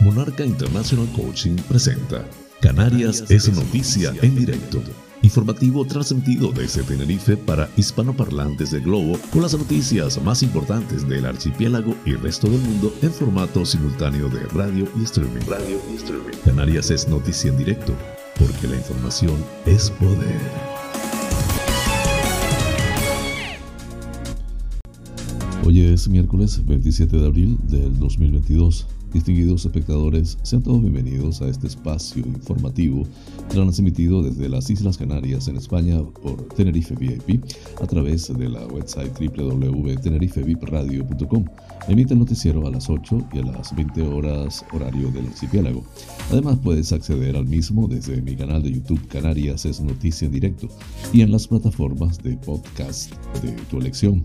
Monarca International Coaching presenta Canarias es noticia en directo. Informativo transmitido desde Tenerife para hispanoparlantes del globo con las noticias más importantes del archipiélago y resto del mundo en formato simultáneo de radio y streaming. Radio y streaming. Canarias es noticia en directo porque la información es poder. Hoy es miércoles 27 de abril del 2022. Distinguidos espectadores, sean todos bienvenidos a este espacio informativo transmitido desde las Islas Canarias en España por Tenerife VIP a través de la website www.tenerifevipradio.com. Emite el noticiero a las 8 y a las 20 horas horario del archipiélago. Además puedes acceder al mismo desde mi canal de YouTube Canarias es Noticia en Directo y en las plataformas de podcast de tu elección.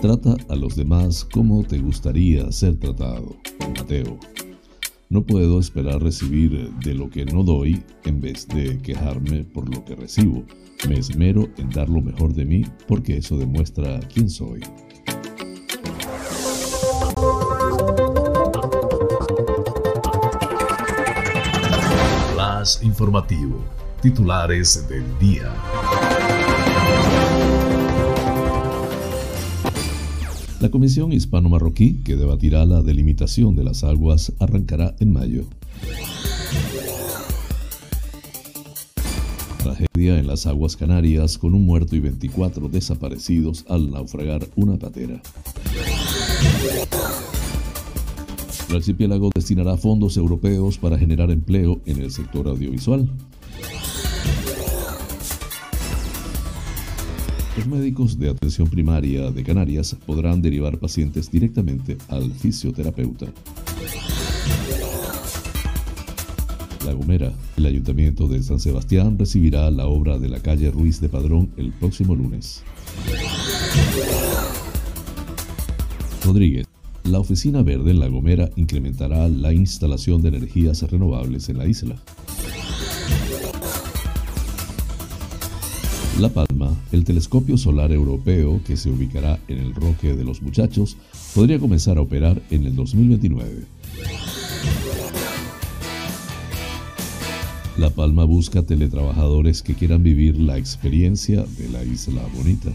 Trata a los demás como te gustaría ser tratado. Mateo. No puedo esperar recibir de lo que no doy en vez de quejarme por lo que recibo. Me esmero en dar lo mejor de mí porque eso demuestra quién soy. Flash informativo. Titulares del día. La Comisión Hispano-Marroquí, que debatirá la delimitación de las aguas, arrancará en mayo. Tragedia en las aguas canarias con un muerto y 24 desaparecidos al naufragar una patera. El archipiélago destinará fondos europeos para generar empleo en el sector audiovisual. Los médicos de atención primaria de Canarias podrán derivar pacientes directamente al fisioterapeuta. La Gomera, el Ayuntamiento de San Sebastián recibirá la obra de la calle Ruiz de Padrón el próximo lunes. Rodríguez, la Oficina Verde en La Gomera incrementará la instalación de energías renovables en la isla. La Palma, el telescopio solar europeo que se ubicará en el Roque de los Muchachos, podría comenzar a operar en el 2029. La Palma busca teletrabajadores que quieran vivir la experiencia de la isla bonita.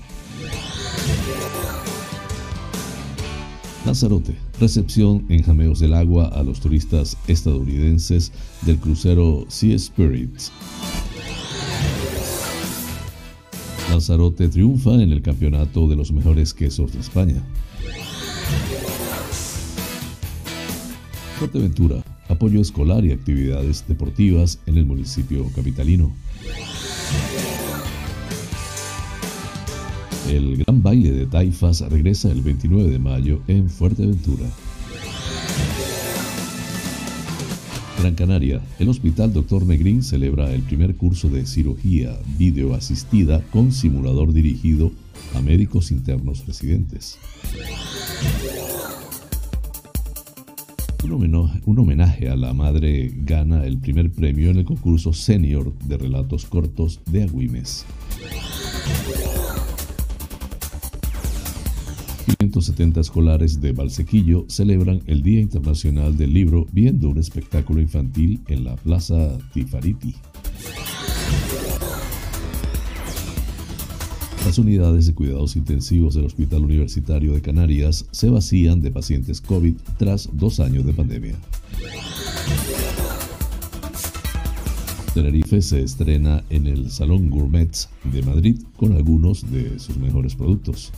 Lanzarote, recepción en Jameos del Agua a los turistas estadounidenses del crucero Sea Spirits. Lanzarote triunfa en el campeonato de los mejores quesos de España. Fuerteventura, apoyo escolar y actividades deportivas en el municipio capitalino. El gran baile de taifas regresa el 29 de mayo en Fuerteventura. Gran Canaria, el Hospital Dr. Negrín celebra el primer curso de cirugía videoasistida con simulador dirigido a médicos internos residentes. Un homenaje, a la madre gana el primer premio en el concurso senior de relatos cortos de Agüimes. 170 escolares de Valsequillo celebran el Día Internacional del Libro viendo un espectáculo infantil en la Plaza Tifariti. Las unidades de cuidados intensivos del Hospital Universitario de Canarias se vacían de pacientes COVID tras dos años de pandemia. Tenerife se estrena en el Salón Gourmet de Madrid con algunos de sus mejores productos.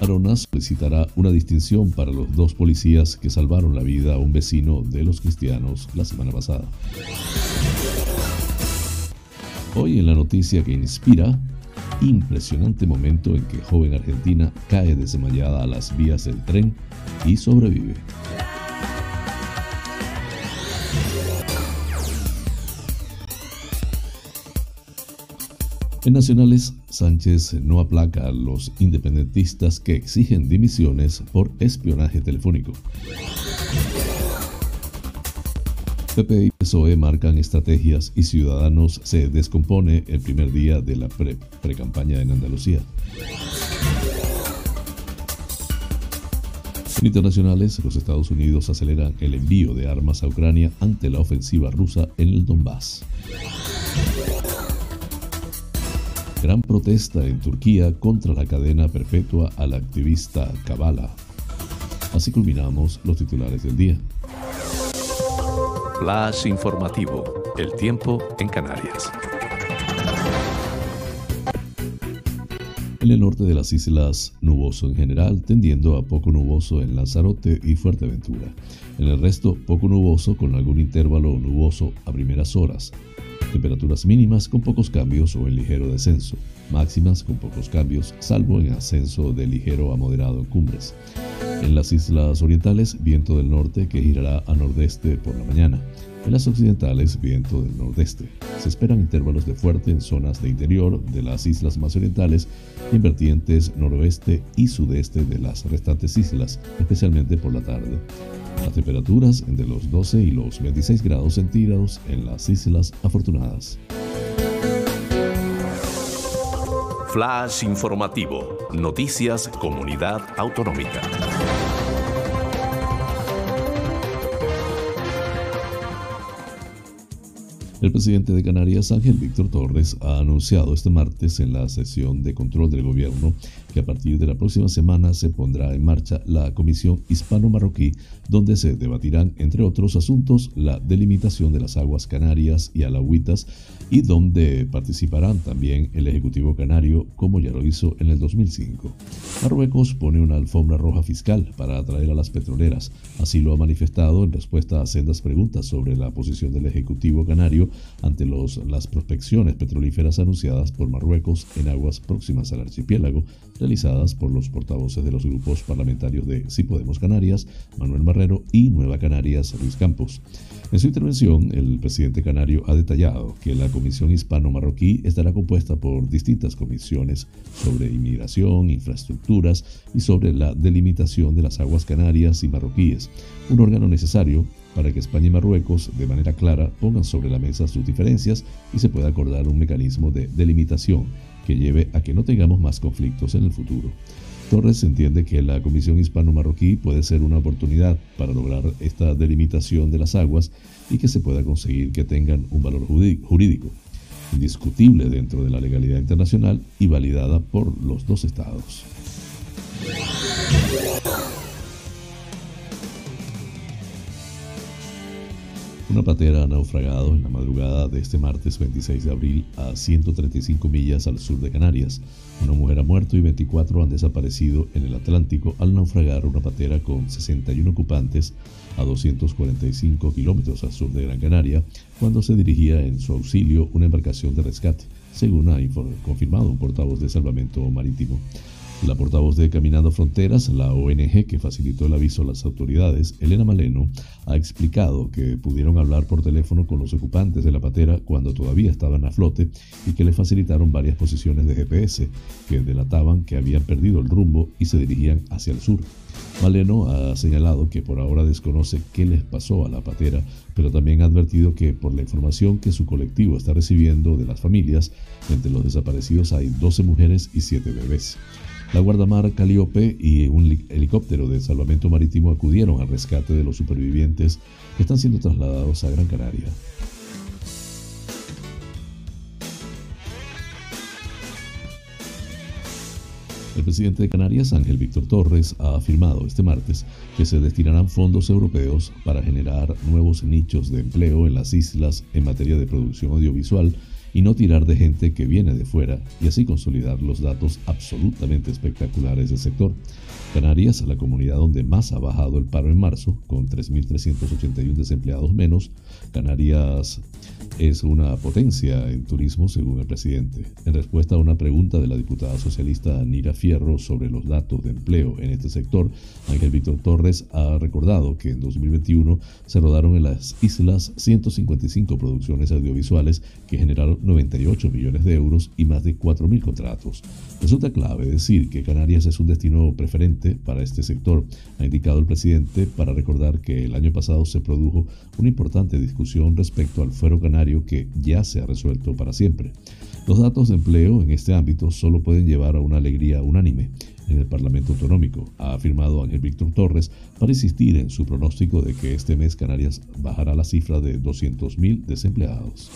Arona solicitará una distinción para los dos policías que salvaron la vida a un vecino de los cristianos la semana pasada. Hoy en la noticia que inspira, impresionante momento en que joven argentina cae desmayada a las vías del tren y sobrevive. En Nacionales, Sánchez no aplaca a los independentistas que exigen dimisiones por espionaje telefónico. PP y PSOE marcan estrategias y Ciudadanos se descompone el primer día de la pre-campaña en Andalucía. En internacionales, los Estados Unidos aceleran el envío de armas a Ucrania ante la ofensiva rusa en el Donbass. Gran protesta en Turquía contra la cadena perpetua al activista Kabala. Así culminamos los titulares del día. Flash informativo. El tiempo en Canarias. En el norte de las islas, nuboso en general, tendiendo a poco nuboso en Lanzarote y Fuerteventura. En el resto, poco nuboso con algún intervalo nuboso a primeras horas. Temperaturas mínimas con pocos cambios o en ligero descenso. Máximas con pocos cambios, salvo en ascenso de ligero a moderado en cumbres. En las islas orientales, viento del norte que girará a nordeste por la mañana. En las occidentales, viento del nordeste. Se esperan intervalos de fuerte en zonas de interior de las islas más orientales y en vertientes noroeste y sudeste de las restantes islas, especialmente por la tarde. Las temperaturas entre los 12 y los 26 grados centígrados en las Islas Afortunadas. Flash informativo. Noticias Comunidad Autonómica. El presidente de Canarias, Ángel Víctor Torres, ha anunciado este martes en la sesión de control del gobierno que a partir de la próxima semana se pondrá en marcha la Comisión Hispano-Marroquí, donde se debatirán, entre otros asuntos, la delimitación de las aguas canarias y alagüitas y donde participarán también el Ejecutivo Canario, como ya lo hizo en el 2005. Marruecos pone una alfombra roja fiscal para atraer a las petroleras, así lo ha manifestado en respuesta a sendas preguntas sobre la posición del Ejecutivo Canario ante las prospecciones petrolíferas anunciadas por Marruecos en aguas próximas al archipiélago, realizadas por los portavoces de los grupos parlamentarios de Si Podemos Canarias, Manuel Barrero y Nueva Canarias, Luis Campos. En su intervención, el presidente canario ha detallado que la Comisión Hispano-Marroquí estará compuesta por distintas comisiones sobre inmigración, infraestructuras y sobre la delimitación de las aguas canarias y marroquíes, un órgano necesario para que España y Marruecos de manera clara pongan sobre la mesa sus diferencias y se pueda acordar un mecanismo de delimitación que lleve a que no tengamos más conflictos en el futuro. Torres entiende que la Comisión Hispano-Marroquí puede ser una oportunidad para lograr esta delimitación de las aguas y que se pueda conseguir que tengan un valor jurídico indiscutible dentro de la legalidad internacional y validada por los dos estados. Una patera ha naufragado en la madrugada de este martes 26 de abril a 135 millas al sur de Canarias. Una mujer ha muerto y 24 han desaparecido en el Atlántico al naufragar una patera con 61 ocupantes a 245 kilómetros al sur de Gran Canaria cuando se dirigía en su auxilio una embarcación de rescate, según ha confirmado un portavoz de salvamento marítimo. La portavoz de Caminando Fronteras, la ONG que facilitó el aviso a las autoridades, Elena Maleno, ha explicado que pudieron hablar por teléfono con los ocupantes de la patera cuando todavía estaban a flote y que le facilitaron varias posiciones de GPS que delataban que habían perdido el rumbo y se dirigían hacia el sur. Maleno ha señalado que por ahora desconoce qué les pasó a la patera, pero también ha advertido que por la información que su colectivo está recibiendo de las familias, entre los desaparecidos hay 12 mujeres y 7 bebés. La Guardamar Caliope y un helicóptero de salvamento marítimo acudieron al rescate de los supervivientes que están siendo trasladados a Gran Canaria. El presidente de Canarias, Ángel Víctor Torres, ha afirmado este martes que se destinarán fondos europeos para generar nuevos nichos de empleo en las islas en materia de producción audiovisual y no tirar de gente que viene de fuera y así consolidar los datos absolutamente espectaculares del sector. Canarias, la comunidad donde más ha bajado el paro en marzo, con 3.381 desempleados menos. Canarias es una potencia en turismo, según el presidente. En respuesta a una pregunta de la diputada socialista Nira Fierro sobre los datos de empleo en este sector, Ángel Víctor Torres ha recordado que en 2021 se rodaron en las islas 155 producciones audiovisuales que generaron 98 millones de euros y más de 4.000 contratos. Resulta clave decir que Canarias es un destino preferente para este sector, ha indicado el presidente, para recordar que el año pasado se produjo una importante discusión respecto al fuero canario que ya se ha resuelto para siempre. Los datos de empleo en este ámbito solo pueden llevar a una alegría unánime en el Parlamento Autonómico, ha afirmado Ángel Víctor Torres, para insistir en su pronóstico de que este mes Canarias bajará la cifra de 200.000 desempleados.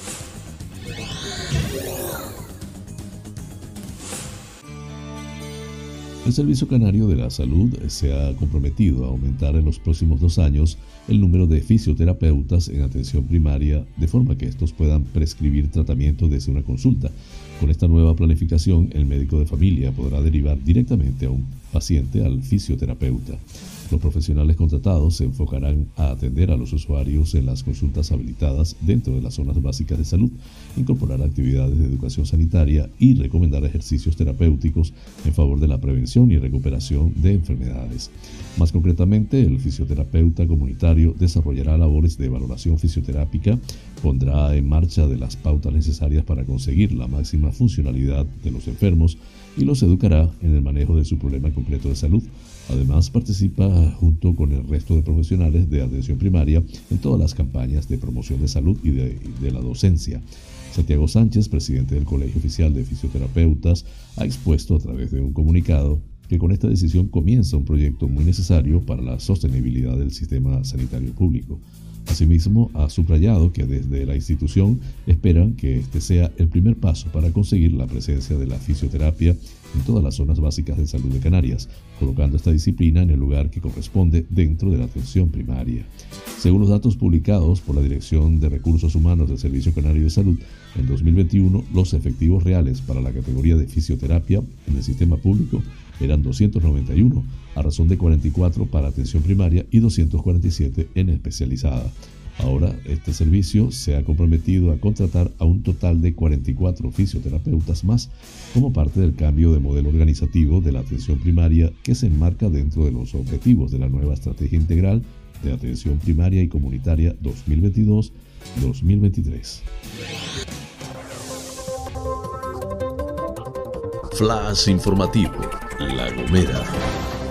El Servicio Canario de la Salud se ha comprometido a aumentar en los próximos dos años el número de fisioterapeutas en atención primaria de forma que estos puedan prescribir tratamiento desde una consulta. Con esta nueva planificación, el médico de familia podrá derivar directamente a un paciente al fisioterapeuta. Los profesionales contratados se enfocarán a atender a los usuarios en las consultas habilitadas dentro de las zonas básicas de salud, incorporar actividades de educación sanitaria y recomendar ejercicios terapéuticos en favor de la prevención y recuperación de enfermedades. Más concretamente, el fisioterapeuta comunitario desarrollará labores de valoración fisioterápica, pondrá en marcha de las pautas necesarias para conseguir la máxima funcionalidad de los enfermos y los educará en el manejo de su problema concreto de salud Además, participa junto con el resto de profesionales de atención primaria en todas las campañas de promoción de salud y de, la docencia. Santiago Sánchez, presidente del Colegio Oficial de Fisioterapeutas, ha expuesto a través de un comunicado que con esta decisión comienza un proyecto muy necesario para la sostenibilidad del sistema sanitario público. Asimismo, ha subrayado que desde la institución esperan que este sea el primer paso para conseguir la presencia de la fisioterapia en todas las zonas básicas de salud de Canarias, colocando esta disciplina en el lugar que corresponde dentro de la atención primaria. Según los datos publicados por la Dirección de Recursos Humanos del Servicio Canario de Salud, en 2021 los efectivos reales para la categoría de fisioterapia en el sistema público eran 291, a razón de 44 para atención primaria y 247 en especializada. Ahora, este servicio se ha comprometido a contratar a un total de 44 fisioterapeutas más como parte del cambio de modelo organizativo de la atención primaria que se enmarca dentro de los objetivos de la nueva Estrategia Integral de Atención Primaria y Comunitaria 2022-2023. Flash informativo, La Gomera.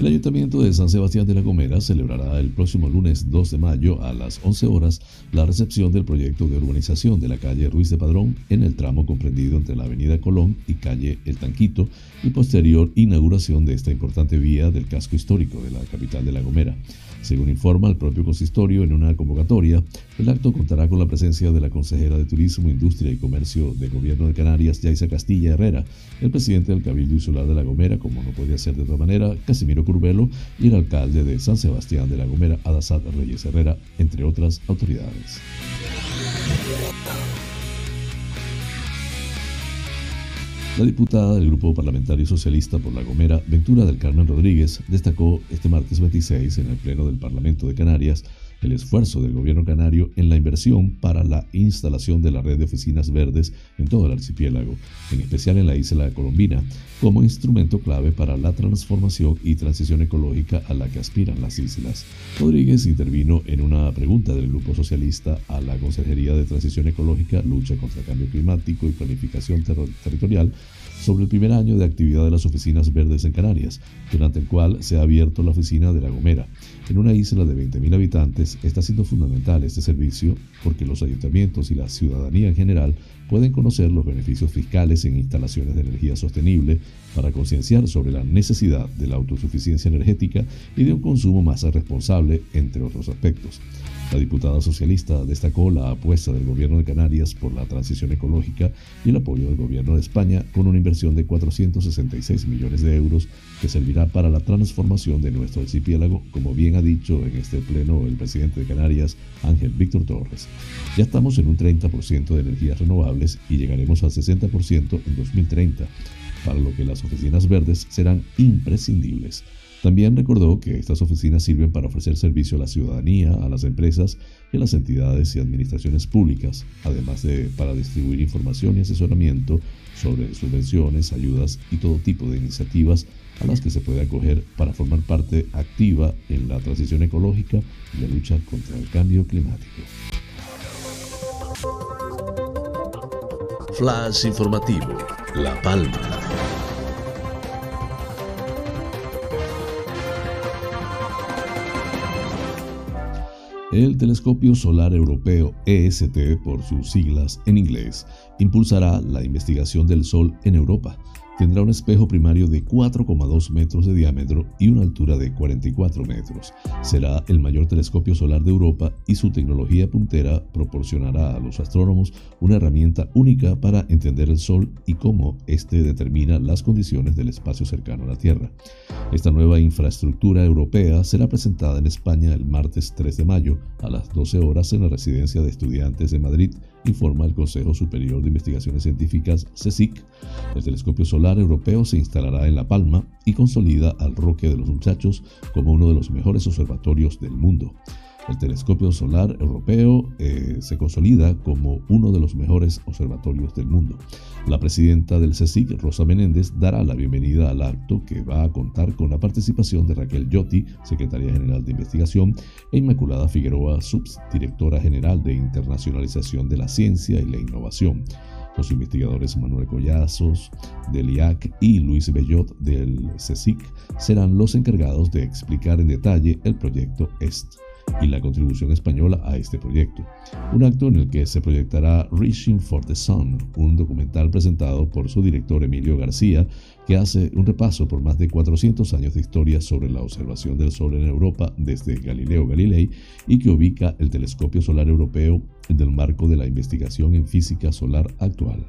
El Ayuntamiento de San Sebastián de la Gomera celebrará el próximo lunes 2 de mayo a las 11 horas la recepción del proyecto de urbanización de la calle Ruiz de Padrón en el tramo comprendido entre la avenida Colón y calle El Tanquito y posterior inauguración de esta importante vía del casco histórico de la capital de La Gomera. Según informa el propio consistorio en una convocatoria, el acto contará con la presencia de la consejera de Turismo, Industria y Comercio del Gobierno de Canarias, Yaisa Castilla Herrera, el presidente del Cabildo Insular de La Gomera, como no podía ser de otra manera, Casimiro Curbelo, y el alcalde de San Sebastián de La Gomera, Adasat Reyes Herrera, entre otras autoridades. La diputada del Grupo Parlamentario Socialista por La Gomera, Ventura del Carmen Rodríguez, destacó este martes 26 en el Pleno del Parlamento de Canarias el esfuerzo del gobierno canario en la inversión para la instalación de la red de oficinas verdes en todo el archipiélago, en especial en la isla colombina, como instrumento clave para la transformación y transición ecológica a la que aspiran las islas. Rodríguez intervino en una pregunta del Grupo Socialista a la Consejería de Transición Ecológica, Lucha contra el Cambio Climático y Planificación Territorial sobre el primer año de actividad de las oficinas verdes en Canarias, durante el cual se ha abierto la oficina de La Gomera. En una isla de 20.000 habitantes está siendo fundamental este servicio porque los ayuntamientos y la ciudadanía en general pueden conocer los beneficios fiscales en instalaciones de energía sostenible para concienciar sobre la necesidad de la autosuficiencia energética y de un consumo más responsable, entre otros aspectos. La diputada socialista destacó la apuesta del gobierno de Canarias por la transición ecológica y el apoyo del gobierno de España con una inversión de 466 millones de euros que servirá para la transformación de nuestro archipiélago, como bien ha dicho en este pleno el presidente de Canarias, Ángel Víctor Torres. Ya estamos en un 30% de energías renovables y llegaremos al 60% en 2030, para lo que las oficinas verdes serán imprescindibles. También recordó que estas oficinas sirven para ofrecer servicio a la ciudadanía, a las empresas y a las entidades y administraciones públicas, además de para distribuir información y asesoramiento sobre subvenciones, ayudas y todo tipo de iniciativas a las que se puede acoger para formar parte activa en la transición ecológica y la lucha contra el cambio climático. Flash informativo, La Palma. El Telescopio Solar Europeo, EST por sus siglas en inglés, impulsará la investigación del Sol en Europa Tendrá un espejo primario de 4,2 metros de diámetro y una altura de 44 metros. Será el mayor telescopio solar de Europa y su tecnología puntera proporcionará a los astrónomos una herramienta única para entender el Sol y cómo éste determina las condiciones del espacio cercano a la Tierra. Esta nueva infraestructura europea será presentada en España el martes 3 de mayo a las 12 horas en la residencia de estudiantes de Madrid informa el Consejo Superior de Investigaciones Científicas, CSIC. El telescopio solar europeo se instalará en La Palma y consolida al Roque de los Muchachos como uno de los mejores observatorios del mundo. El telescopio solar europeo eh, se consolida como uno de los mejores observatorios del mundo. La presidenta del CSIC, Rosa Menéndez, dará la bienvenida al acto que va a contar con la participación de Raquel Yotti, secretaria general de investigación, e Inmaculada Figueroa, subdirectora general de internacionalización de la ciencia y la innovación. Los investigadores Manuel Collazos del IAC y Luis Bellot del CSIC serán los encargados de explicar en detalle el proyecto EST y la contribución española a este proyecto. Un acto en el que se proyectará Reaching for the Sun, un documental presentado por su director Emilio García, que hace un repaso por más de 400 años de historia sobre la observación del Sol en Europa desde Galileo Galilei y que ubica el telescopio solar europeo en el marco de la investigación en física solar actual.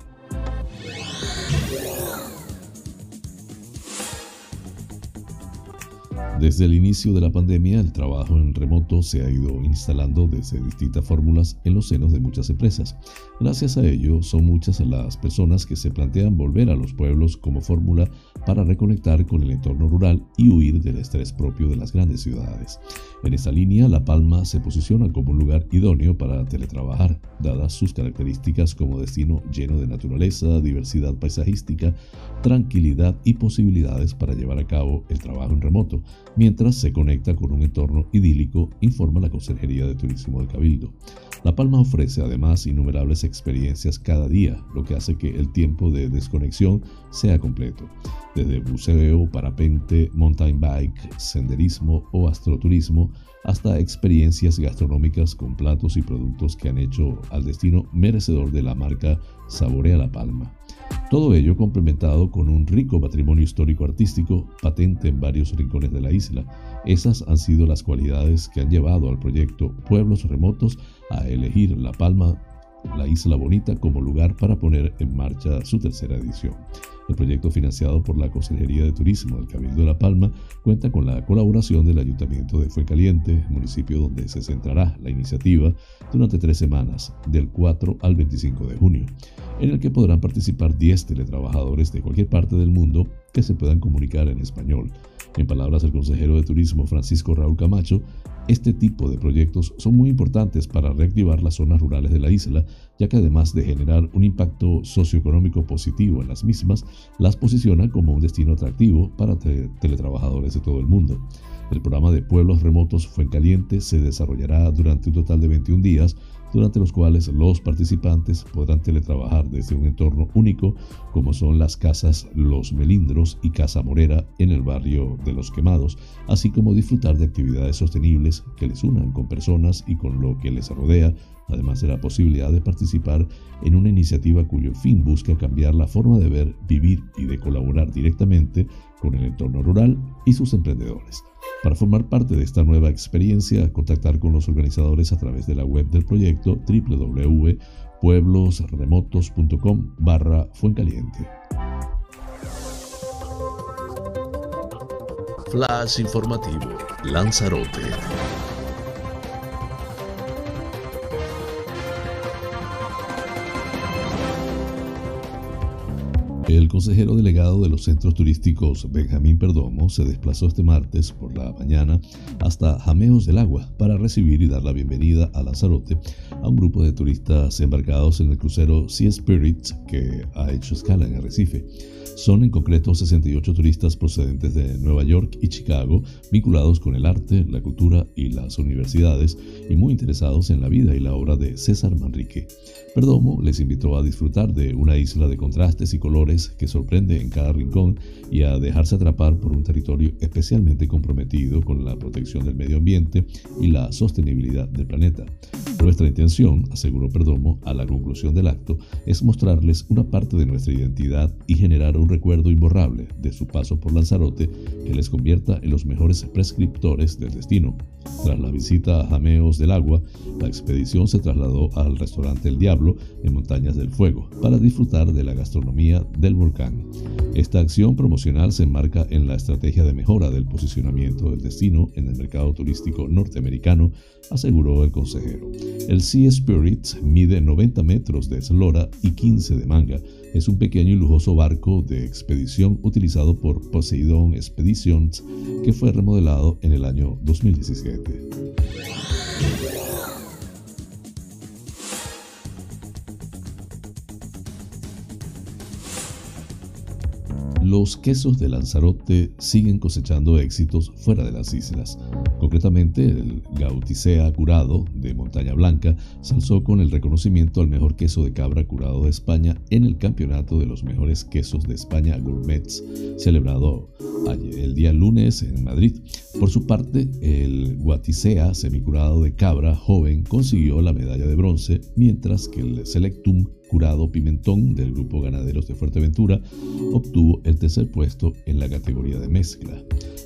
Desde el inicio de la pandemia, el trabajo en remoto se ha ido instalando desde distintas fórmulas en los senos de muchas empresas. Gracias a ello, son muchas las personas que se plantean volver a los pueblos como fórmula para reconectar con el entorno rural y huir del estrés propio de las grandes ciudades. En esta línea, La Palma se posiciona como un lugar idóneo para teletrabajar, dadas sus características como destino lleno de naturaleza, diversidad paisajística, tranquilidad y posibilidades para llevar a cabo el trabajo en remoto, mientras se conecta con un entorno idílico, informa la Consejería de Turismo del Cabildo. La Palma ofrece además innumerables experiencias cada día, lo que hace que el tiempo de desconexión sea completo. Desde buceo, parapente, mountain bike, senderismo o astroturismo, hasta experiencias gastronómicas con platos y productos que han hecho al destino merecedor de la marca Saborea la Palma. Todo ello complementado con un rico patrimonio histórico artístico patente en varios rincones de la isla. Esas han sido las cualidades que han llevado al proyecto Pueblos Remotos a elegir La Palma, la Isla Bonita, como lugar para poner en marcha su tercera edición. El proyecto financiado por la Consejería de Turismo del Cabildo de La Palma cuenta con la colaboración del Ayuntamiento de Fuencaliente, municipio donde se centrará la iniciativa durante tres semanas, del 4 al 25 de junio, en el que podrán participar 10 teletrabajadores de cualquier parte del mundo que se puedan comunicar en español. En palabras del consejero de Turismo Francisco Raúl Camacho, este tipo de proyectos son muy importantes para reactivar las zonas rurales de la isla, ya que además de generar un impacto socioeconómico positivo en las mismas, las posiciona como un destino atractivo para teletrabajadores de todo el mundo. El programa de pueblos remotos Fuencaliente se desarrollará durante un total de 21 días durante los cuales los participantes podrán teletrabajar desde un entorno único como son las casas Los Melindros y Casa Morera en el barrio de Los Quemados, así como disfrutar de actividades sostenibles que les unan con personas y con lo que les rodea, además de la posibilidad de participar en una iniciativa cuyo fin busca cambiar la forma de ver, vivir y de colaborar directamente con el entorno rural y sus emprendedores. Para formar parte de esta nueva experiencia, contactar con los organizadores a través de la web del proyecto www.pueblosremotos.com barra Fuencaliente. Flash informativo, Lanzarote. El consejero delegado de los centros turísticos Benjamín Perdomo se desplazó este martes por la mañana hasta Jameos del Agua para recibir y dar la bienvenida a Lanzarote a un grupo de turistas embarcados en el crucero Sea Spirit que ha hecho escala en Arrecife. Son en concreto 68 turistas procedentes de Nueva York y Chicago, vinculados con el arte, la cultura y las universidades, y muy interesados en la vida y la obra de César Manrique. Perdomo les invitó a disfrutar de una isla de contrastes y colores que sorprende en cada rincón y a dejarse atrapar por un territorio especialmente comprometido con la protección del medio ambiente y la sostenibilidad del planeta. Nuestra intención, aseguró Perdomo a la conclusión del acto, es mostrarles una parte de nuestra identidad y generar un recuerdo imborrable de su paso por Lanzarote que les convierta en los mejores prescriptores del destino. Tras la visita a Jameos del Agua, la expedición se trasladó al restaurante El Diablo en Montañas del Fuego para disfrutar de la gastronomía del volcán. Esta acción promocional se enmarca en la estrategia de mejora del posicionamiento del destino en el mercado turístico norteamericano, aseguró el consejero. El Sea Spirit mide 90 metros de eslora y 15 de manga es un pequeño y lujoso barco de expedición utilizado por Poseidon Expeditions que fue remodelado en el año 2017. Los quesos de Lanzarote siguen cosechando éxitos fuera de las islas. Concretamente, el Gauticea curado de Montaña Blanca se alzó con el reconocimiento al mejor queso de cabra curado de España en el Campeonato de los Mejores Quesos de España Gourmets, celebrado el día lunes en Madrid. Por su parte, el Guaticea semicurado de cabra joven consiguió la medalla de bronce, mientras que el Selectum Curado Pimentón del Grupo Ganaderos de Fuerteventura obtuvo el tercer puesto en la categoría de mezcla.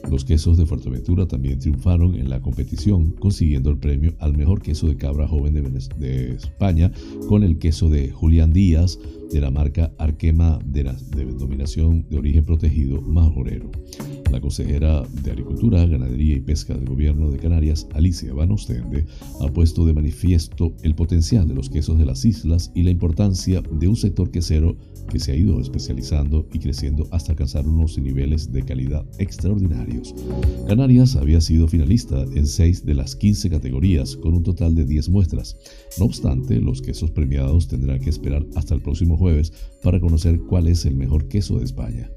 Los quesos de Fuerteventura también triunfaron en la competición, consiguiendo el premio al mejor queso de cabra joven de, España con el queso de Julián Díaz de la marca Arquema de, la, denominación de origen protegido Majorero. La consejera de Agricultura, Ganadería y Pesca del Gobierno de Canarias, Alicia Van Ostende, ha puesto de manifiesto el potencial de los quesos de las islas y la importancia de un sector quesero que se ha ido especializando y creciendo hasta alcanzar unos niveles de calidad extraordinarios. Canarias había sido finalista en 6 de las 15 categorías con un total de 10 muestras. No obstante, los quesos premiados tendrán que esperar hasta el próximo jueves para conocer cuál es el mejor queso de España.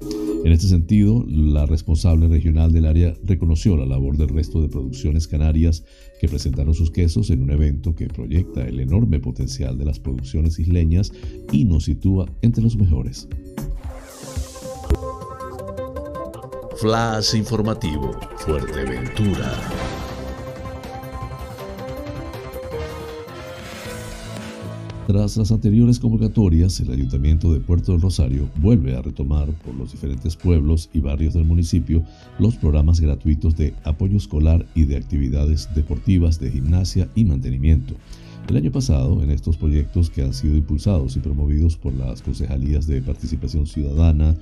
En este sentido, la responsable regional del área reconoció la labor del resto de producciones canarias que presentaron sus quesos en un evento que proyecta el enorme potencial de las producciones isleñas y nos sitúa entre los mejores. Flash informativo, Fuerteventura. Tras las anteriores convocatorias, el Ayuntamiento de Puerto del Rosario vuelve a retomar por los diferentes pueblos y barrios del municipio los programas gratuitos de apoyo escolar y de actividades deportivas de gimnasia y mantenimiento. El año pasado, en estos proyectos que han sido impulsados y promovidos por las concejalías de participación ciudadana,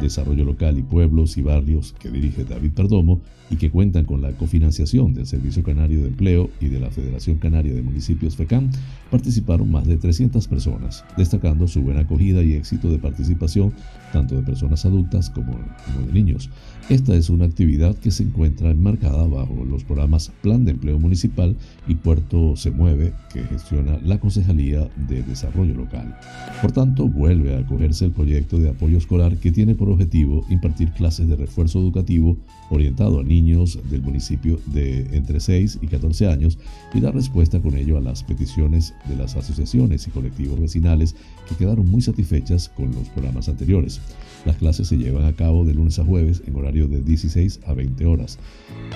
Desarrollo Local y Pueblos y Barrios que dirige David Perdomo y que cuentan con la cofinanciación del Servicio Canario de Empleo y de la Federación Canaria de Municipios FECAM, participaron más de 300 personas, destacando su buena acogida y éxito de participación tanto de personas adultas como, de niños. Esta es una actividad que se encuentra enmarcada bajo los programas Plan de Empleo Municipal y Puerto Se Mueve, que gestiona la Concejalía de Desarrollo Local. Por tanto, vuelve a acogerse el proyecto de apoyo escolar que tiene por objetivo impartir clases de refuerzo educativo orientado a niños del municipio de entre 6 y 14 años y dar respuesta con ello a las peticiones de las asociaciones y colectivos vecinales que quedaron muy satisfechas con los programas anteriores. Las clases se llevan a cabo de lunes a jueves en horario de 16 a 20 horas.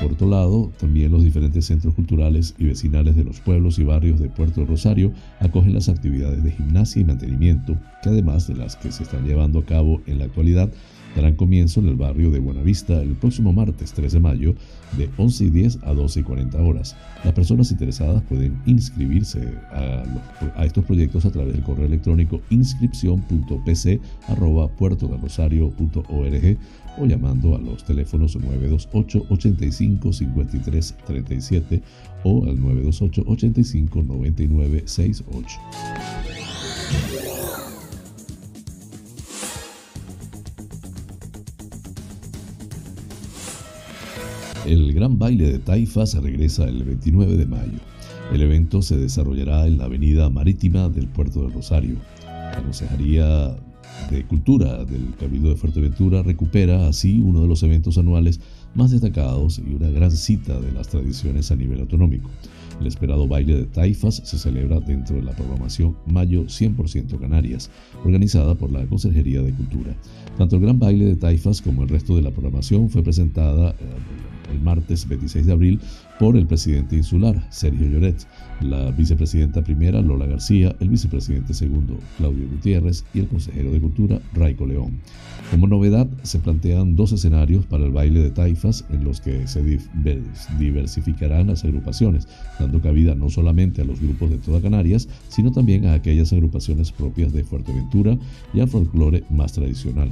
Por otro lado, también los diferentes centros culturales y vecinales de los pueblos y barrios de Puerto Rosario acogen las actividades de gimnasia y mantenimiento, que además de las que se están llevando a cabo en la actualidad, darán comienzo en el barrio de Buenavista el próximo martes 3 de mayo de 11 y 10 a 12 y 40 horas. Las personas interesadas pueden inscribirse a, estos proyectos a través del correo electrónico inscripción.pc.puertodelrosario.org o llamando a los teléfonos 928 85 53 37 o al 928 85 99 68. El Gran Baile de Taifas regresa el 29 de mayo. El evento se desarrollará en la avenida marítima del puerto de Rosario. La Consejería de Cultura del Cabildo de Fuerteventura recupera así uno de los eventos anuales más destacados y una gran cita de las tradiciones a nivel autonómico. El esperado baile de taifas se celebra dentro de la programación Mayo 100% Canarias, organizada por la Consejería de Cultura. Tanto el gran baile de taifas como el resto de la programación fue presentada eh, el martes 26 de abril por el presidente insular, Sergio Lloret, la vicepresidenta primera, Lola García, el vicepresidente segundo, Claudio Gutiérrez, y el consejero de Cultura, Raico León. Como novedad, se plantean dos escenarios para el baile de taifas en los que se diversificarán las agrupaciones, dando cabida no solamente a los grupos de toda Canarias, sino también a aquellas agrupaciones propias de Fuerteventura y al folclore más tradicional.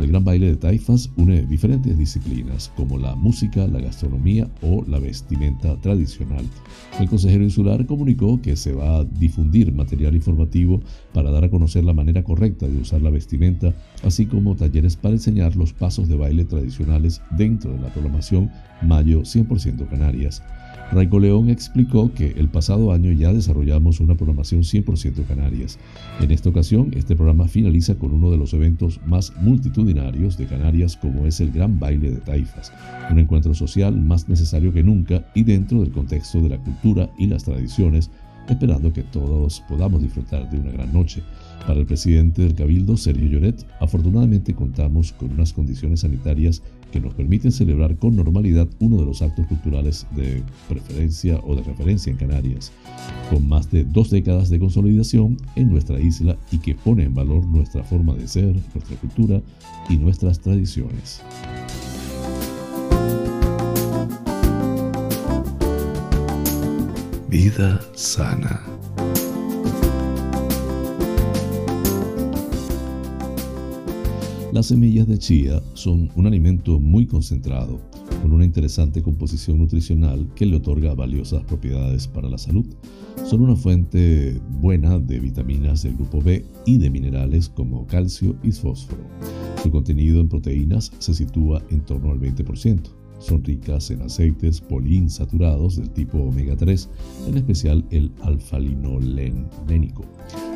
El gran baile de taifas une diferentes disciplinas como la música, la gastronomía o la vestimenta tradicional. El consejero insular comunicó que se va a difundir material informativo para dar a conocer la manera correcta de usar la vestimenta, así como talleres para enseñar los pasos de baile tradicionales dentro de la programación Mayo 100% Canarias. Raico León explicó que el pasado año ya desarrollamos una programación 100% Canarias. En esta ocasión, este programa finaliza con uno de los eventos más multitudinarios de Canarias como es el Gran Baile de Taifas, un encuentro social más necesario que nunca y dentro del contexto de la cultura y las tradiciones, esperando que todos podamos disfrutar de una gran noche. Para el presidente del Cabildo, Sergio Lloret, afortunadamente contamos con unas condiciones sanitarias que nos permiten celebrar con normalidad uno de los actos culturales de preferencia o de referencia en Canarias, con más de dos décadas de consolidación en nuestra isla y que pone en valor nuestra forma de ser, nuestra cultura y nuestras tradiciones. Vida sana. Las semillas de chía son un alimento muy concentrado, con una interesante composición nutricional que le otorga valiosas propiedades para la salud. Son una fuente buena de vitaminas del grupo B y de minerales como calcio y fósforo. Su contenido en proteínas se sitúa en torno al 20%. Son ricas en aceites poliinsaturados del tipo omega 3, en especial el alfa-linolénico.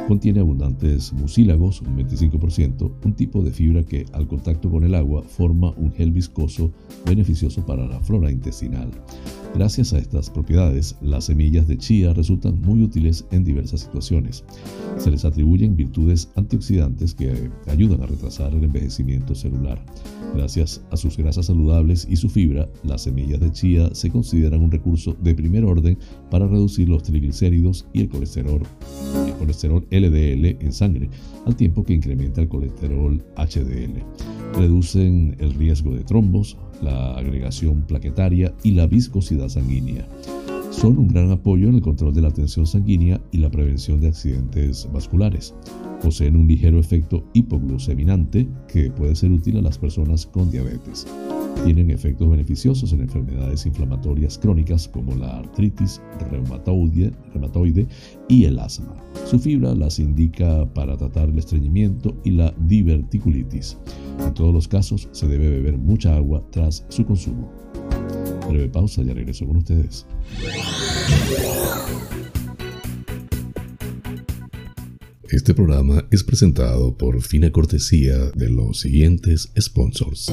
Contiene abundantes mucílagos, un 25%, un tipo de fibra que al contacto con el agua forma un gel viscoso beneficioso para la flora intestinal. Gracias a estas propiedades, las semillas de chía resultan muy útiles en diversas situaciones. Se les atribuyen virtudes antioxidantes que ayudan a retrasar el envejecimiento celular. Gracias a sus grasas saludables y su fibra, las semillas de chía se consideran un recurso de primer orden para reducir los triglicéridos y el colesterol, el colesterol LDL en sangre, al tiempo que incrementa el colesterol HDL. Reducen el riesgo de trombos, la agregación plaquetaria y la viscosidad sanguínea. Son un gran apoyo en el control de la tensión sanguínea y la prevención de accidentes vasculares. Poseen un ligero efecto hipogluceminante que puede ser útil a las personas con diabetes. Tienen efectos beneficiosos en enfermedades inflamatorias crónicas como la artritis reumatoide, y el asma. Su fibra las indica para tratar el estreñimiento y la diverticulitis. En todos los casos se debe beber mucha agua tras su consumo. Breve pausa, ya regreso con ustedes. Este programa es presentado por fina cortesía de los siguientes sponsors.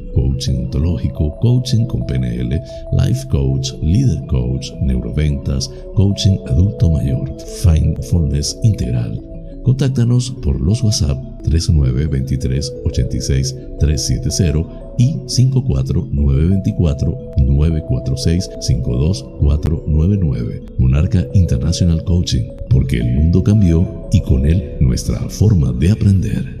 coaching ontológico, coaching con PNL, life coach, leader coach, neuroventas, coaching adulto mayor, mindfulness integral. Contáctanos por los WhatsApp 3923 86 370 y 54924 946 52499. Monarca International Coaching, porque el mundo cambió y con él nuestra forma de aprender.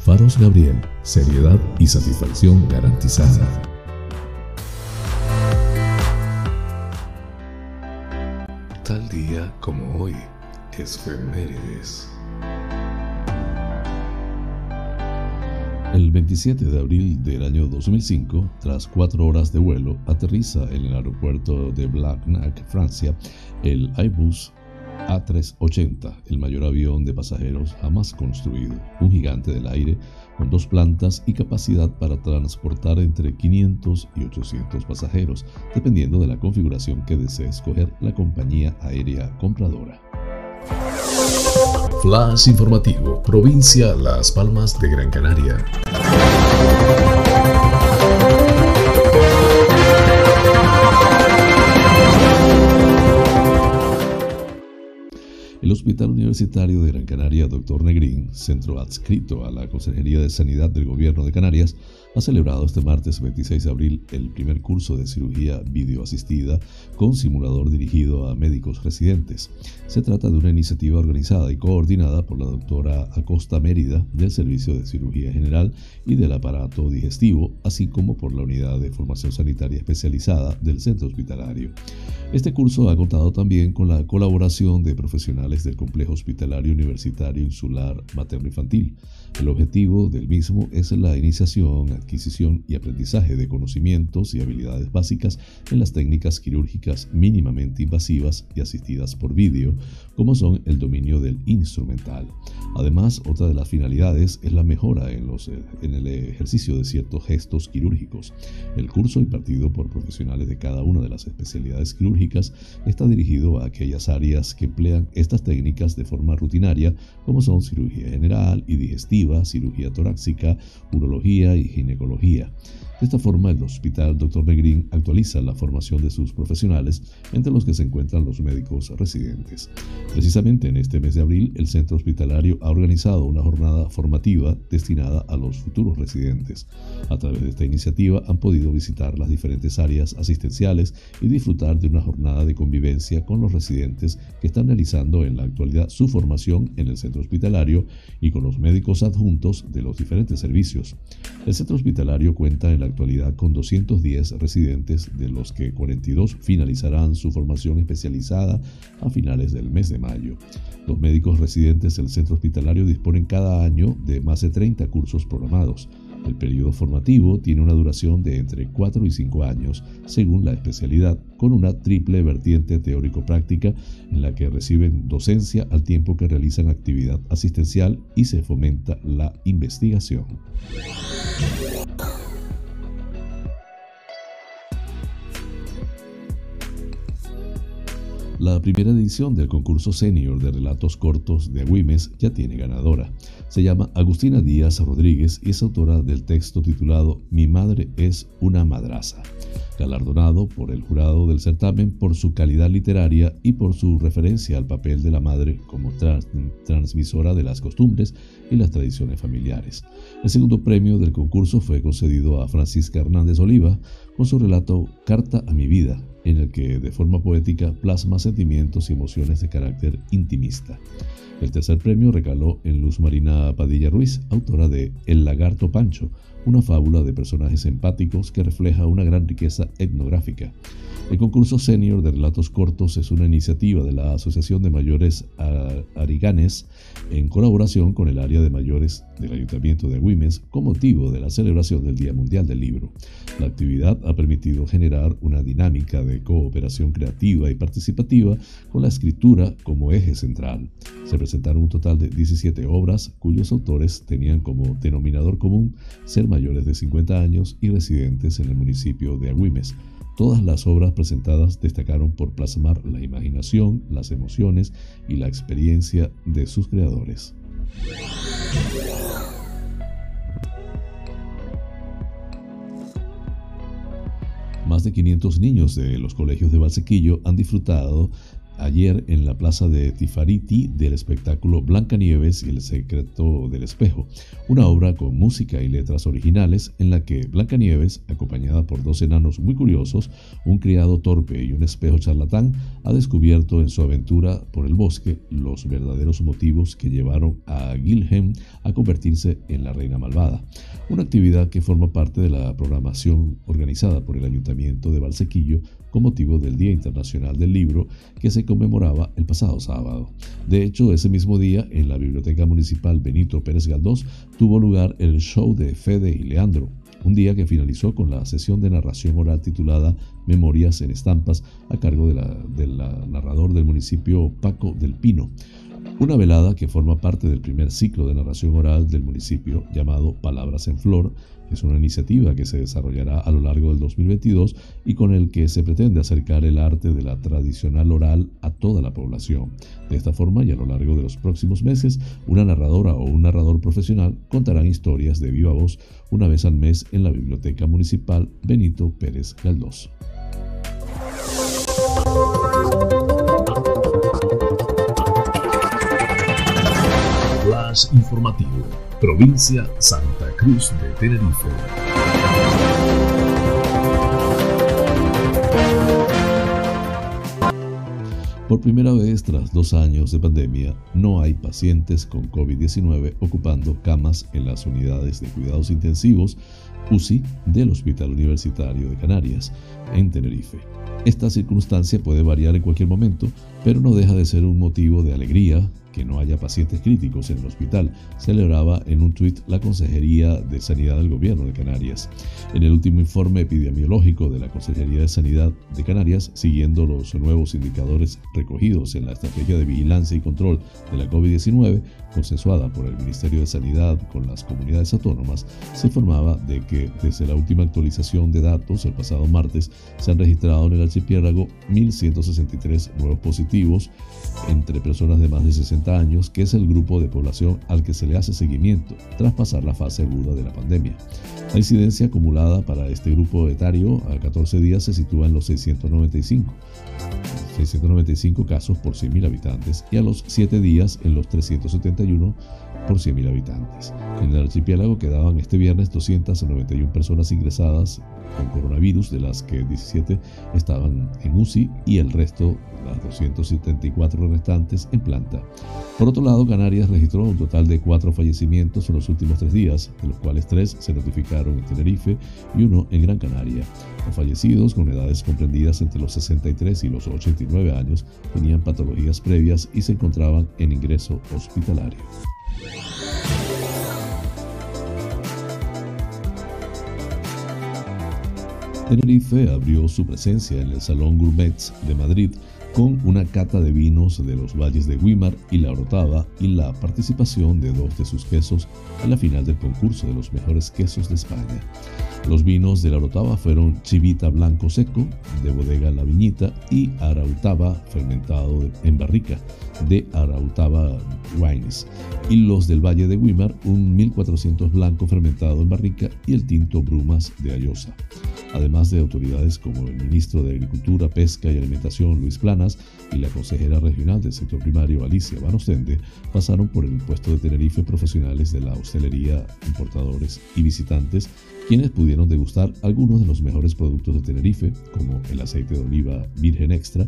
Faros Gabriel, seriedad y satisfacción garantizada. Tal día como hoy, efemérides. El 27 de abril del año 2005, tras cuatro horas de vuelo, aterriza en el aeropuerto de Blagnac, Francia, el Airbus a380, el mayor avión de pasajeros jamás construido, un gigante del aire con dos plantas y capacidad para transportar entre 500 y 800 pasajeros, dependiendo de la configuración que desee escoger la compañía aérea compradora. Flash informativo, provincia Las Palmas de Gran Canaria. El Hospital Universitario de Gran Canaria Dr. Negrín, centro adscrito a la Consejería de Sanidad del Gobierno de Canarias, ha celebrado este martes 26 de abril el primer curso de cirugía videoasistida con simulador dirigido a médicos residentes. Se trata de una iniciativa organizada y coordinada por la doctora Acosta Mérida del Servicio de Cirugía General y del Aparato Digestivo, así como por la Unidad de Formación Sanitaria Especializada del Centro Hospitalario. Este curso ha contado también con la colaboración de profesionales del Complejo Hospitalario Universitario Insular Materno-Infantil. El objetivo del mismo es la iniciación, adquisición y aprendizaje de conocimientos y habilidades básicas en las técnicas quirúrgicas mínimamente invasivas y asistidas por vídeo, como son el dominio del instrumental. Además, otra de las finalidades es la mejora en, los, en el ejercicio de ciertos gestos quirúrgicos. El curso impartido por profesionales de cada una de las especialidades quirúrgicas está dirigido a aquellas áreas que emplean estas técnicas de forma rutinaria, como son cirugía general y digestiva, cirugía torácica, urología y ginecología. De esta forma, el Hospital Dr. Negrín actualiza la formación de sus profesionales, entre los que se encuentran los médicos residentes. Precisamente en este mes de abril, el centro hospitalario ha organizado una jornada formativa destinada a los futuros residentes. A través de esta iniciativa han podido visitar las diferentes áreas asistenciales y disfrutar de una jornada de convivencia con los residentes que están realizando en la actualidad su formación en el centro hospitalario y con los médicos adjuntos de los diferentes servicios. El centro hospitalario cuenta en la actualidad con 210 residentes, de los que 42 finalizarán su formación especializada a finales del mes de mayo. Los médicos residentes del centro hospitalario disponen cada año de más de 30 cursos programados. El periodo formativo tiene una duración de entre 4 y 5 años, según la especialidad, con una triple vertiente teórico-práctica en la que reciben docencia al tiempo que realizan actividad asistencial y se fomenta la investigación. La primera edición del concurso senior de relatos cortos de Agüimes ya tiene ganadora. Se llama Agustina Díaz Rodríguez y es autora del texto titulado Mi madre es una madraza, galardonado por el jurado del certamen por su calidad literaria y por su referencia al papel de la madre como transmisora de las costumbres y las tradiciones familiares. El segundo premio del concurso fue concedido a Francisca Hernández Oliva con su relato Carta a mi vida, en el que de forma poética plasma sentimientos y emociones de carácter intimista. El tercer premio recaló en Luz Marina Padilla Ruiz, autora de El lagarto Pancho, una fábula de personajes empáticos que refleja una gran riqueza etnográfica. El concurso senior de relatos cortos es una iniciativa de la Asociación de Mayores Ariganes en colaboración con el área de mayores del Ayuntamiento de Agüimes con motivo de la celebración del Día Mundial del Libro. La actividad ha permitido generar una dinámica de cooperación creativa y participativa con la escritura como eje central. Se presentaron un total de 17 obras cuyos autores tenían como denominador común ser mayores de 50 años y residentes en el municipio de Agüimes Todas las obras presentadas destacaron por plasmar la imaginación, las emociones y la experiencia de sus creadores. Más de 500 niños de los colegios de Valsequillo han disfrutado ayer en la plaza de Tifariti del espectáculo Blancanieves y el secreto del espejo, una obra con música y letras originales en la que Blancanieves, acompañada por dos enanos muy curiosos, un criado torpe y un espejo charlatán, ha descubierto en su aventura por el bosque los verdaderos motivos que llevaron a Gilhem a convertirse en la reina malvada, una actividad que forma parte de la programación organizada por el Ayuntamiento de Valsequillo con motivo del Día Internacional del Libro que se conmemoraba el pasado sábado. De hecho, ese mismo día, en la Biblioteca Municipal Benito Pérez Galdós, tuvo lugar el show de Fede y Leandro, un día que finalizó con la sesión de narración oral titulada Memorias en Estampas a cargo del narrador del municipio Paco del Pino. Una velada que forma parte del primer ciclo de narración oral del municipio llamado Palabras en Flor, es una iniciativa que se desarrollará a lo largo del 2022 y con el que se pretende acercar el arte de la tradicional oral a toda la población. De esta forma y a lo largo de los próximos meses, una narradora o un narrador profesional contarán historias de viva voz una vez al mes en la Biblioteca Municipal Benito Pérez Galdós. informativo, provincia Santa Cruz de Tenerife. Por primera vez tras dos años de pandemia, no hay pacientes con COVID-19 ocupando camas en las unidades de cuidados intensivos UCI del Hospital Universitario de Canarias, en Tenerife. Esta circunstancia puede variar en cualquier momento, pero no deja de ser un motivo de alegría que no haya pacientes críticos en el hospital, celebraba en un tuit la Consejería de Sanidad del Gobierno de Canarias. En el último informe epidemiológico de la Consejería de Sanidad de Canarias, siguiendo los nuevos indicadores recogidos en la Estrategia de Vigilancia y Control de la COVID-19, consensuada por el Ministerio de Sanidad con las comunidades autónomas, se informaba de que desde la última actualización de datos el pasado martes se han registrado en el archipiélago 1.163 nuevos positivos entre personas de más de 60 años, que es el grupo de población al que se le hace seguimiento tras pasar la fase aguda de la pandemia. La incidencia acumulada para este grupo etario a 14 días se sitúa en los 695. 695 casos por 100.000 habitantes y a los 7 días en los 371 por 100.000 habitantes. En el archipiélago quedaban este viernes 291 personas ingresadas con coronavirus, de las que 17 estaban en UCI y el resto, las 274 restantes, en planta. Por otro lado, Canarias registró un total de cuatro fallecimientos en los últimos tres días, de los cuales tres se notificaron en Tenerife y uno en Gran Canaria. Los fallecidos, con edades comprendidas entre los 63 y los 89 años, tenían patologías previas y se encontraban en ingreso hospitalario. Tenerife abrió su presencia en el Salón Gourmets de Madrid con una cata de vinos de los valles de Guimar y La Orotava y la participación de dos de sus quesos en la final del concurso de los mejores quesos de España. Los vinos de La Orotava fueron Chivita Blanco Seco, de bodega La Viñita, y Arautaba fermentado en barrica, de Arautaba Wines, y los del Valle de Guimar, un 1400 blanco fermentado en barrica y el tinto Brumas de Ayosa además de autoridades como el ministro de Agricultura, Pesca y Alimentación, Luis Planas, y la consejera regional del sector primario, Alicia Banostende, pasaron por el puesto de Tenerife profesionales de la hostelería, importadores y visitantes, quienes pudieron degustar algunos de los mejores productos de Tenerife, como el aceite de oliva virgen extra,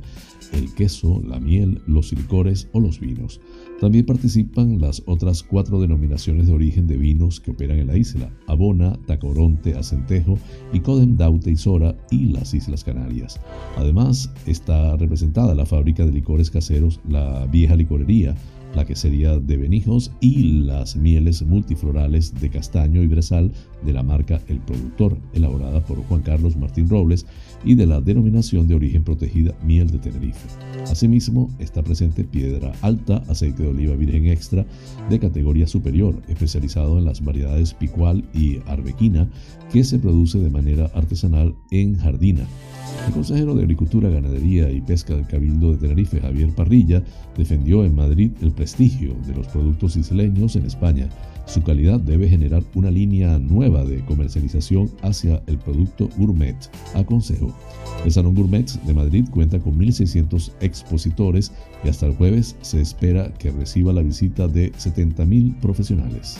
el queso, la miel, los licores o los vinos. También participan las otras cuatro denominaciones de origen de vinos que operan en la isla, Abona, Tacoronte, Acentejo, Icodem, Daute y Sora y las Islas Canarias. Además, está representada la fábrica de licores caseros La Vieja Licorería, la quesería de Benijos y las mieles multiflorales de castaño y brezal de la marca El Productor, elaborada por Juan Carlos Martín Robles y de la denominación de origen protegida Miel de Tenerife. Asimismo, está presente piedra alta, aceite de oliva virgen extra de categoría superior, especializado en las variedades picual y arbequina, que se produce de manera artesanal en Jardina. El consejero de Agricultura, Ganadería y Pesca del Cabildo de Tenerife, Javier Parrilla, defendió en Madrid el prestigio de los productos isleños en España su calidad debe generar una línea nueva de comercialización hacia el producto gourmet, aconsejo. El Salón Gourmet de Madrid cuenta con 1.600 expositores y hasta el jueves se espera que reciba la visita de 70.000 profesionales.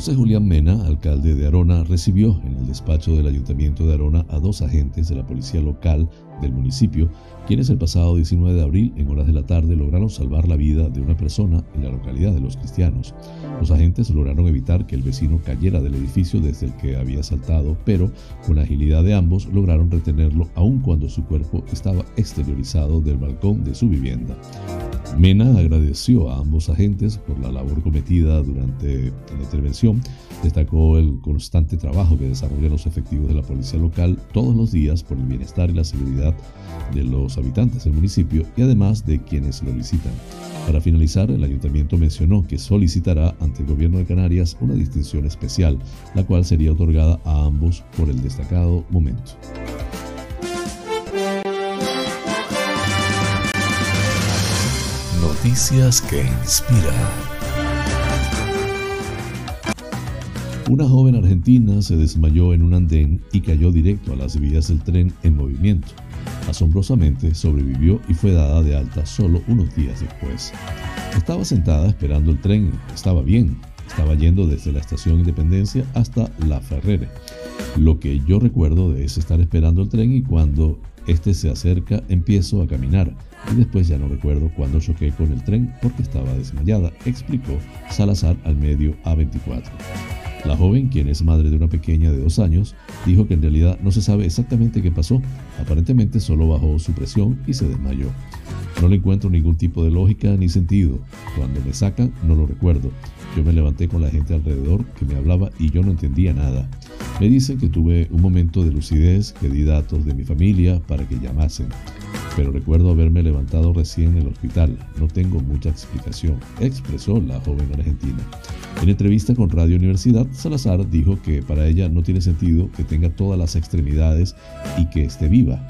José Julián Mena, alcalde de Arona, recibió en el despacho del Ayuntamiento de Arona a dos agentes de la policía local del municipio, quienes el pasado 19 de abril, en horas de la tarde, lograron salvar la vida de una persona en la localidad de Los Cristianos. Los agentes lograron evitar que el vecino cayera del edificio desde el que había saltado, pero con la agilidad de ambos lograron retenerlo aun cuando su cuerpo estaba exteriorizado del balcón de su vivienda. Mena agradeció a ambos agentes por la labor cometida durante la intervención, destacó el constante trabajo que desarrollan los efectivos de la policía local todos los días por el bienestar y la seguridad de los habitantes del municipio y además de quienes lo visitan. Para finalizar, el ayuntamiento mencionó que solicitará ante el gobierno de Canarias una distinción especial, la cual sería otorgada a ambos por el destacado momento. Noticias que inspiran. Una joven argentina se desmayó en un andén y cayó directo a las vías del tren en movimiento. Asombrosamente sobrevivió y fue dada de alta solo unos días después. Estaba sentada esperando el tren, estaba bien, estaba yendo desde la estación Independencia hasta La Ferrere. Lo que yo recuerdo es estar esperando el tren y cuando este se acerca empiezo a caminar y después ya no recuerdo cuándo choqué con el tren porque estaba desmayada, explicó Salazar al medio A24. La joven, quien es madre de una pequeña de dos años, dijo que en realidad no se sabe exactamente qué pasó, aparentemente solo bajó su presión y se desmayó. No le encuentro ningún tipo de lógica ni sentido. Cuando me sacan no lo recuerdo. Yo me levanté con la gente alrededor que me hablaba y yo no entendía nada. Me dicen que tuve un momento de lucidez, que di datos de mi familia para que llamasen. Pero recuerdo haberme levantado recién en el hospital. No tengo mucha explicación, expresó la joven argentina. En entrevista con Radio Universidad, Salazar dijo que para ella no tiene sentido que tenga todas las extremidades y que esté viva.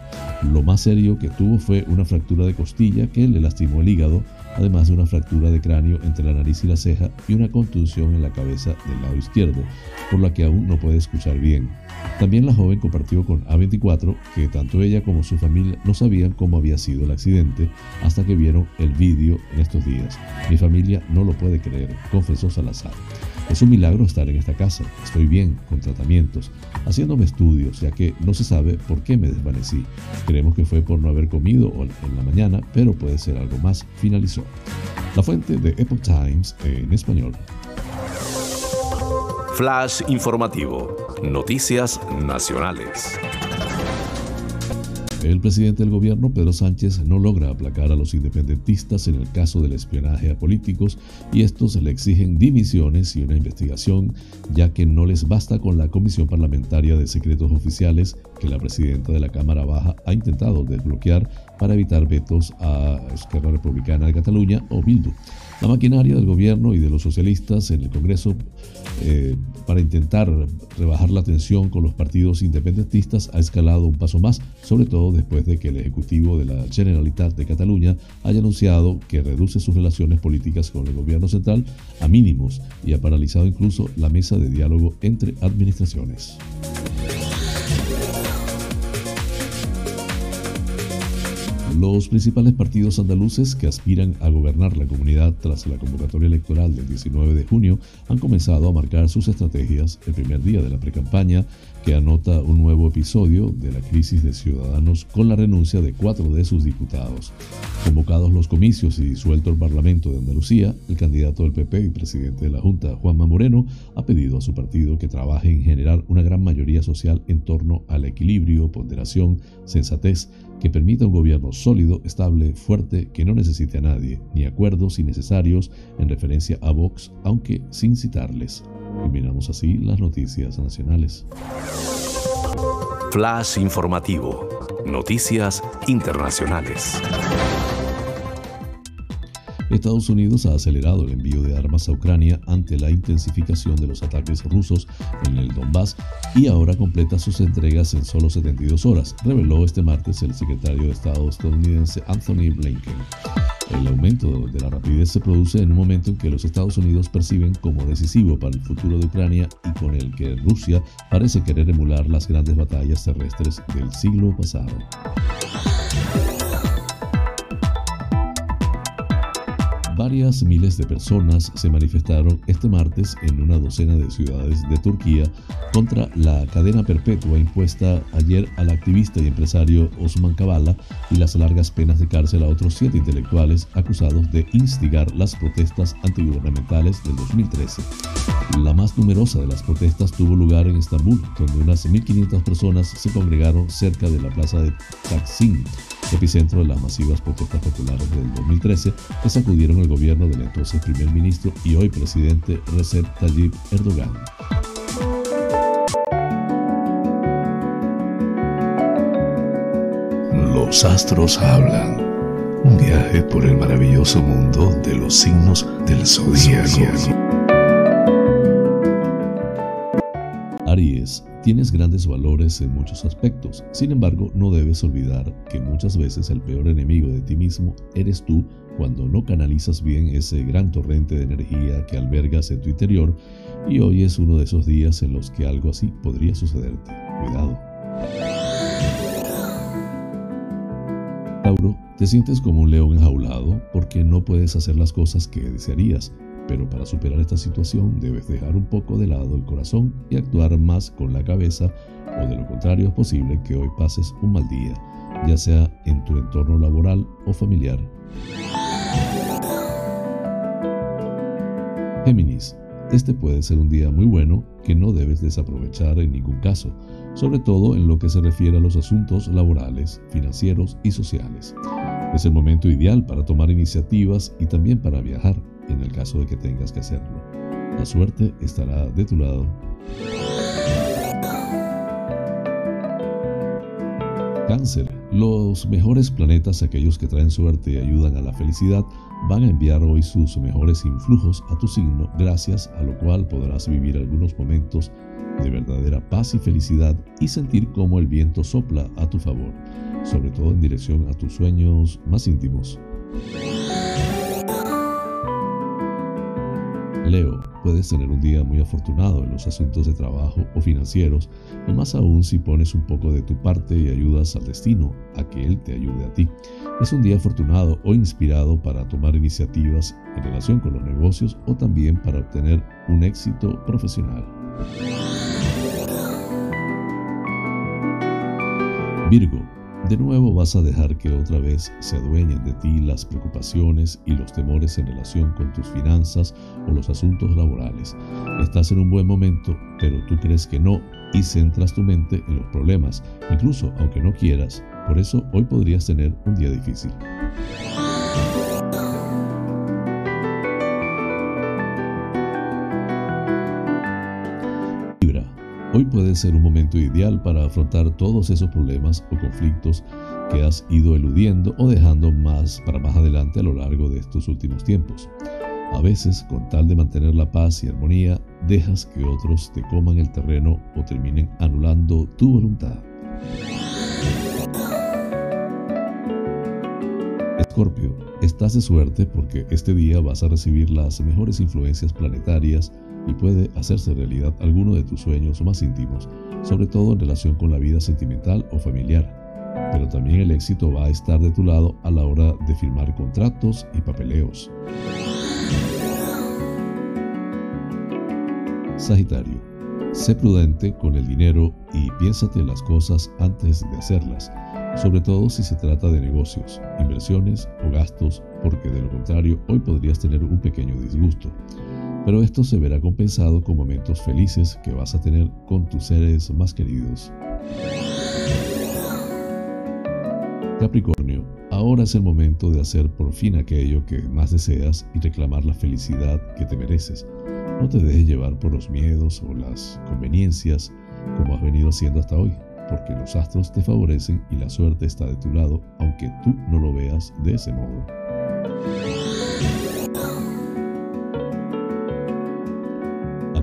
Lo más serio que tuvo fue una fractura de costilla que le lastimó el hígado, además de una fractura de cráneo entre la nariz y la ceja y una contusión en la cabeza del lado izquierdo, por la que aún no puede escuchar bien. También la joven compartió con A24 que tanto ella como su familia no sabían cómo había sido el accidente hasta que vieron el vídeo en estos días. Mi familia no lo puede creer, confesó Salazar. Es un milagro estar en esta casa. Estoy bien, con tratamientos, haciéndome estudios, ya que no se sabe por qué me desvanecí. Creemos que fue por no haber comido en la mañana, pero puede ser algo más, finalizó. La fuente de Epoch Times en español. Flash informativo. Noticias nacionales. El presidente del gobierno, Pedro Sánchez, no logra aplacar a los independentistas en el caso del espionaje a políticos y estos le exigen dimisiones y una investigación, ya que no les basta con la Comisión Parlamentaria de Secretos Oficiales que la presidenta de la Cámara Baja ha intentado desbloquear para evitar vetos a Esquerra Republicana de Cataluña o Bildu. La maquinaria del gobierno y de los socialistas en el Congreso eh, para intentar rebajar la tensión con los partidos independentistas ha escalado un paso más, sobre todo después de que el Ejecutivo de la Generalitat de Cataluña haya anunciado que reduce sus relaciones políticas con el gobierno central a mínimos y ha paralizado incluso la mesa de diálogo entre administraciones. Los principales partidos andaluces que aspiran a gobernar la comunidad tras la convocatoria electoral del 19 de junio han comenzado a marcar sus estrategias el primer día de la precampaña que anota un nuevo episodio de la crisis de Ciudadanos con la renuncia de cuatro de sus diputados. Convocados los comicios y disuelto el Parlamento de Andalucía, el candidato del PP y presidente de la Junta, Juanma Moreno, ha pedido a su partido que trabaje en generar una gran mayoría social en torno al equilibrio, ponderación, sensatez, que permita un gobierno sólido, estable, fuerte, que no necesite a nadie, ni acuerdos innecesarios en referencia a Vox, aunque sin citarles. Terminamos así las noticias nacionales. Flash informativo. Noticias internacionales. Estados Unidos ha acelerado el envío de armas a Ucrania ante la intensificación de los ataques rusos en el Donbass y ahora completa sus entregas en solo 72 horas, reveló este martes el secretario de Estado estadounidense Anthony Blinken. El aumento de la rapidez se produce en un momento en que los Estados Unidos perciben como decisivo para el futuro de Ucrania y con el que Rusia parece querer emular las grandes batallas terrestres del siglo pasado. Varias miles de personas se manifestaron este martes en una docena de ciudades de Turquía contra la cadena perpetua impuesta ayer al activista y empresario Osman Kavala y las largas penas de cárcel a otros siete intelectuales acusados de instigar las protestas antigubernamentales del 2013. La más numerosa de las protestas tuvo lugar en Estambul, donde unas 1.500 personas se congregaron cerca de la plaza de Taksim, epicentro de las masivas protestas populares del 2013 que sacudieron el gobierno del entonces primer ministro y hoy presidente Recep Tayyip Erdogan. Los astros hablan. Un viaje por el maravilloso mundo de los signos del zodiaco. Aries, tienes grandes valores en muchos aspectos, sin embargo no debes olvidar que muchas veces el peor enemigo de ti mismo eres tú cuando no canalizas bien ese gran torrente de energía que albergas en tu interior y hoy es uno de esos días en los que algo así podría sucederte. Cuidado. Tauro, te sientes como un león enjaulado porque no puedes hacer las cosas que desearías, pero para superar esta situación debes dejar un poco de lado el corazón y actuar más con la cabeza o de lo contrario es posible que hoy pases un mal día, ya sea en tu entorno laboral o familiar. Géminis, este puede ser un día muy bueno que no debes desaprovechar en ningún caso, sobre todo en lo que se refiere a los asuntos laborales, financieros y sociales. Es el momento ideal para tomar iniciativas y también para viajar, en el caso de que tengas que hacerlo. La suerte estará de tu lado. Cáncer. Los mejores planetas, aquellos que traen suerte y ayudan a la felicidad, van a enviar hoy sus mejores influjos a tu signo, gracias a lo cual podrás vivir algunos momentos de verdadera paz y felicidad y sentir cómo el viento sopla a tu favor, sobre todo en dirección a tus sueños más íntimos. Leo, puedes tener un día muy afortunado en los asuntos de trabajo o financieros, y más aún si pones un poco de tu parte y ayudas al destino a que él te ayude a ti. Es un día afortunado o inspirado para tomar iniciativas en relación con los negocios o también para obtener un éxito profesional. Virgo, de nuevo vas a dejar que otra vez se adueñen de ti las preocupaciones y los temores en relación con tus finanzas o los asuntos laborales. Estás en un buen momento, pero tú crees que no y centras tu mente en los problemas, incluso aunque no quieras, Por eso hoy podrías tener un día difícil. Hoy puede ser un momento ideal para afrontar todos esos problemas o conflictos que has ido eludiendo o dejando más para más adelante a lo largo de estos últimos tiempos. A veces, con tal de mantener la paz y armonía, dejas que otros te coman el terreno o terminen anulando tu voluntad. Escorpio, estás de suerte porque este día vas a recibir las mejores influencias planetarias y puede hacerse realidad alguno de tus sueños más íntimos, sobre todo en relación con la vida sentimental o familiar. Pero también el éxito va a estar de tu lado a la hora de firmar contratos y papeleos. Sagitario, sé prudente con el dinero y piénsate las cosas antes de hacerlas, sobre todo si se trata de negocios, inversiones o gastos, porque de lo contrario hoy podrías tener un pequeño disgusto. Pero esto se verá compensado con momentos felices que vas a tener con tus seres más queridos. Capricornio, ahora es el momento de hacer por fin aquello que más deseas y reclamar la felicidad que te mereces. No te dejes llevar por los miedos o las conveniencias como has venido haciendo hasta hoy, porque los astros te favorecen y la suerte está de tu lado, aunque tú no lo veas de ese modo.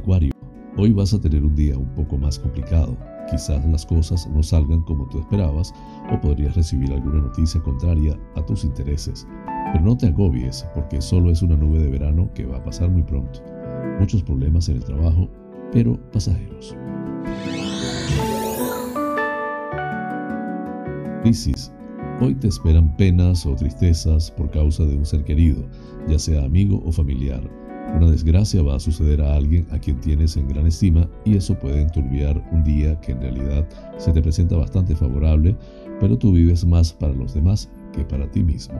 Acuario, hoy vas a tener un día un poco más complicado Quizás las cosas no salgan como tú esperabas o podrías recibir alguna noticia contraria a tus intereses. Pero no te agobies porque solo es una nube de verano que va a pasar muy pronto. Muchos problemas en el trabajo, pero pasajeros. Crisis. Hoy te esperan penas o tristezas por causa de un ser querido, ya sea amigo o familiar una desgracia va a suceder a alguien a quien tienes en gran estima y eso puede enturbiar un día que en realidad se te presenta bastante favorable, pero tú vives más para los demás que para ti mismo.